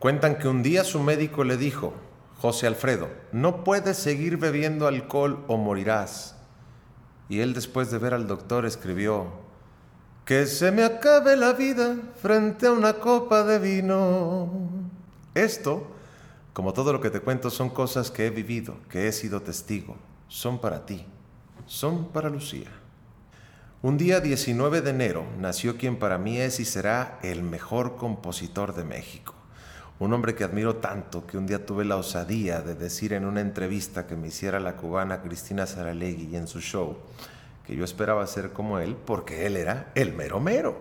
Cuentan que un día su médico le dijo, José Alfredo, no puedes seguir bebiendo alcohol o morirás. Y él después de ver al doctor escribió, que se me acabe la vida frente a una copa de vino. Esto, como todo lo que te cuento, son cosas que he vivido, que he sido testigo. Son para ti, son para Lucía. Un día 19 de enero nació quien para mí es y será el mejor compositor de México. Un hombre que admiro tanto que un día tuve la osadía de decir en una entrevista que me hiciera la cubana Cristina Saralegui en su show que yo esperaba ser como él porque él era el mero mero.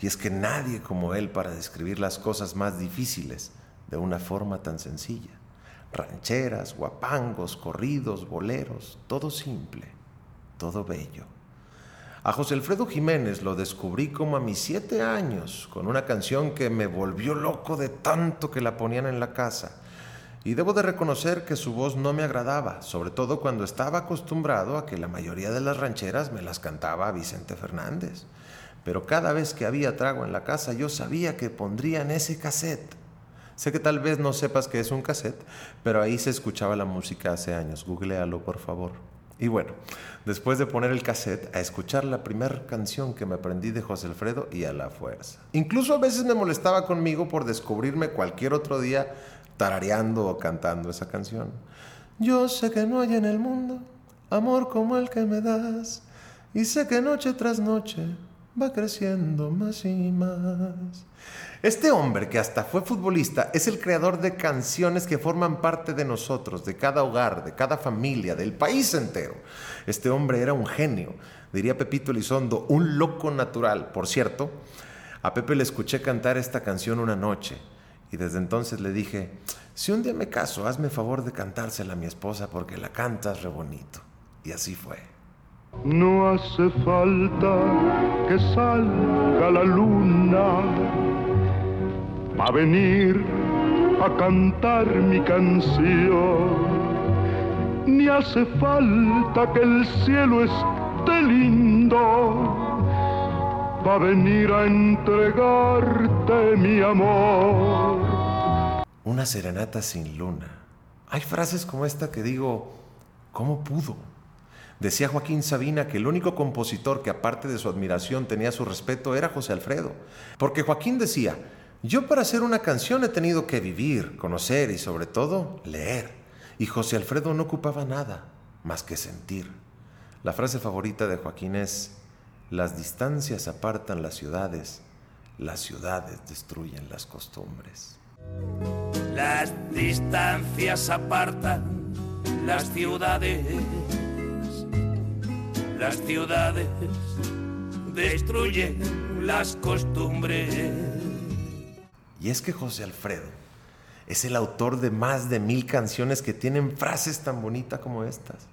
Y es que nadie como él para describir las cosas más difíciles de una forma tan sencilla. Rancheras, guapangos, corridos, boleros, todo simple, todo bello. A José Alfredo Jiménez lo descubrí como a mis siete años, con una canción que me volvió loco de tanto que la ponían en la casa. Y debo de reconocer que su voz no me agradaba, sobre todo cuando estaba acostumbrado a que la mayoría de las rancheras me las cantaba Vicente Fernández. Pero cada vez que había trago en la casa yo sabía que pondrían ese cassette. Sé que tal vez no sepas que es un cassette, pero ahí se escuchaba la música hace años. Googlealo, por favor. Y bueno, después de poner el cassette, a escuchar la primera canción que me aprendí de José Alfredo y a la fuerza. Incluso a veces me molestaba conmigo por descubrirme cualquier otro día tarareando o cantando esa canción. Yo sé que no hay en el mundo amor como el que me das, y sé que noche tras noche va creciendo más y más. Este hombre, que hasta fue futbolista, es el creador de canciones que forman parte de nosotros, de cada hogar, de cada familia, del país entero. Este hombre era un genio, diría Pepito Elizondo, un loco natural. Por cierto, a Pepe le escuché cantar esta canción una noche y desde entonces le dije, si un día me caso, hazme favor de cantársela a mi esposa porque la cantas re bonito. Y así fue. No hace falta que salga la luna a venir a cantar mi canción. Ni hace falta que el cielo esté lindo, va a venir a entregarte mi amor. Una serenata sin luna. Hay frases como esta que digo, ¿cómo pudo? Decía Joaquín Sabina que el único compositor que aparte de su admiración tenía su respeto era José Alfredo. Porque Joaquín decía, yo para hacer una canción he tenido que vivir, conocer y sobre todo leer. Y José Alfredo no ocupaba nada más que sentir. La frase favorita de Joaquín es, las distancias apartan las ciudades, las ciudades destruyen las costumbres. Las distancias apartan las ciudades, las ciudades destruyen las costumbres. Y es que José Alfredo es el autor de más de mil canciones que tienen frases tan bonitas como estas.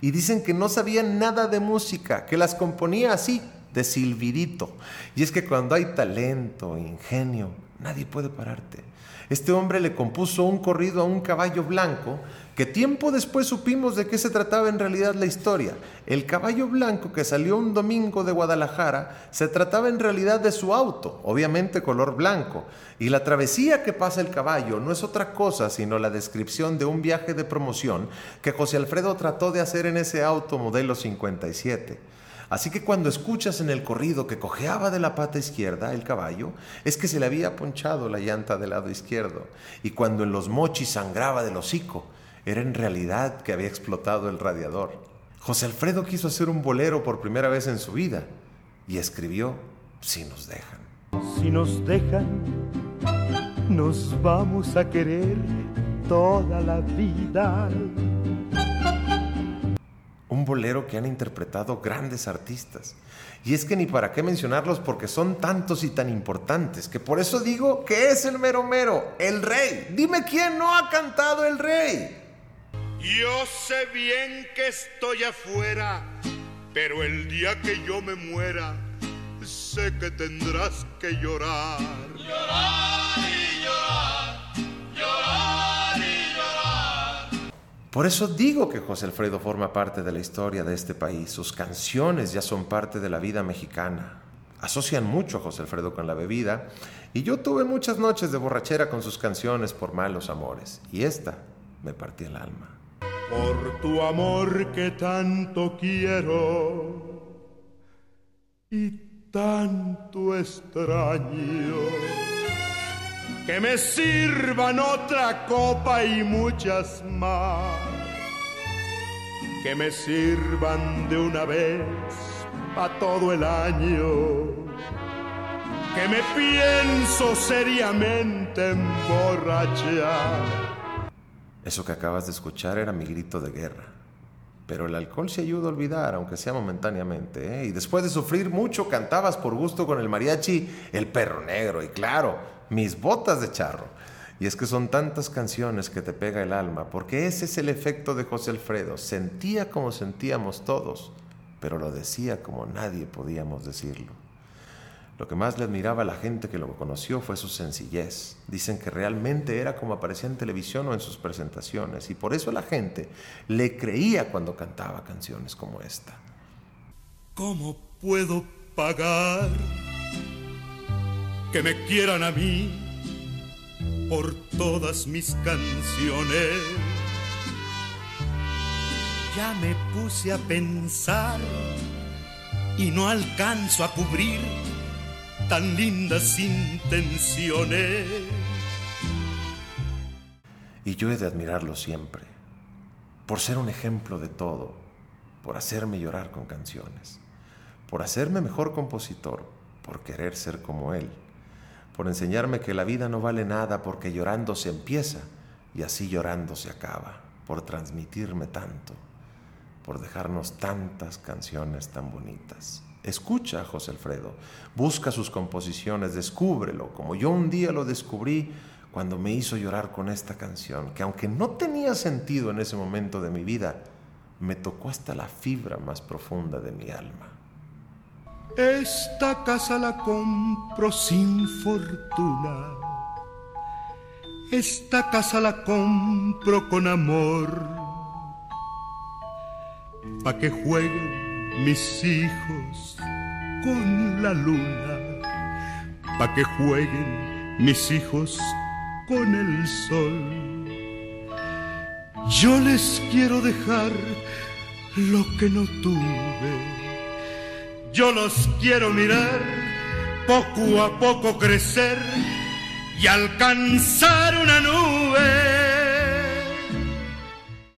Y dicen que no sabía nada de música, que las componía así, de silbidito. Y es que cuando hay talento, ingenio, nadie puede pararte. Este hombre le compuso un corrido a un caballo blanco que tiempo después supimos de qué se trataba en realidad la historia. El caballo blanco que salió un domingo de Guadalajara se trataba en realidad de su auto, obviamente color blanco, y la travesía que pasa el caballo no es otra cosa sino la descripción de un viaje de promoción que José Alfredo trató de hacer en ese auto modelo 57. Así que cuando escuchas en el corrido que cojeaba de la pata izquierda el caballo, es que se le había ponchado la llanta del lado izquierdo. Y cuando en los mochis sangraba del hocico, era en realidad que había explotado el radiador. José Alfredo quiso hacer un bolero por primera vez en su vida y escribió Si nos dejan. Si nos dejan, nos vamos a querer toda la vida. Un bolero que han interpretado grandes artistas. Y es que ni para qué mencionarlos porque son tantos y tan importantes que por eso digo que es el mero mero, el rey. Dime quién no ha cantado el rey. Yo sé bien que estoy afuera, pero el día que yo me muera, sé que tendrás que llorar. Llorar y llorar, llorar y llorar. Por eso digo que José Alfredo forma parte de la historia de este país. Sus canciones ya son parte de la vida mexicana. Asocian mucho a José Alfredo con la bebida y yo tuve muchas noches de borrachera con sus canciones por malos amores y esta me partía el alma. Por tu amor que tanto quiero y tanto extraño, que me sirvan otra copa y muchas más, que me sirvan de una vez a todo el año, que me pienso seriamente emborrachar. Eso que acabas de escuchar era mi grito de guerra. Pero el alcohol se ayuda a olvidar, aunque sea momentáneamente. ¿eh? Y después de sufrir mucho, cantabas por gusto con el mariachi El perro negro y claro, mis botas de charro. Y es que son tantas canciones que te pega el alma, porque ese es el efecto de José Alfredo. Sentía como sentíamos todos, pero lo decía como nadie podíamos decirlo. Lo que más le admiraba a la gente que lo conoció fue su sencillez. Dicen que realmente era como aparecía en televisión o en sus presentaciones, y por eso la gente le creía cuando cantaba canciones como esta. ¿Cómo puedo pagar que me quieran a mí por todas mis canciones? Ya me puse a pensar y no alcanzo a cubrir tan lindas intenciones. Y yo he de admirarlo siempre, por ser un ejemplo de todo, por hacerme llorar con canciones, por hacerme mejor compositor, por querer ser como él, por enseñarme que la vida no vale nada porque llorando se empieza y así llorando se acaba, por transmitirme tanto, por dejarnos tantas canciones tan bonitas. Escucha a José Alfredo, busca sus composiciones, descúbrelo, como yo un día lo descubrí cuando me hizo llorar con esta canción, que aunque no tenía sentido en ese momento de mi vida, me tocó hasta la fibra más profunda de mi alma. Esta casa la compro sin fortuna. Esta casa la compro con amor. Pa' que jueguen mis hijos con la luna. Pa' que jueguen mis hijos con el sol. Yo les quiero dejar lo que no tuve. Yo los quiero mirar poco a poco crecer y alcanzar una nube.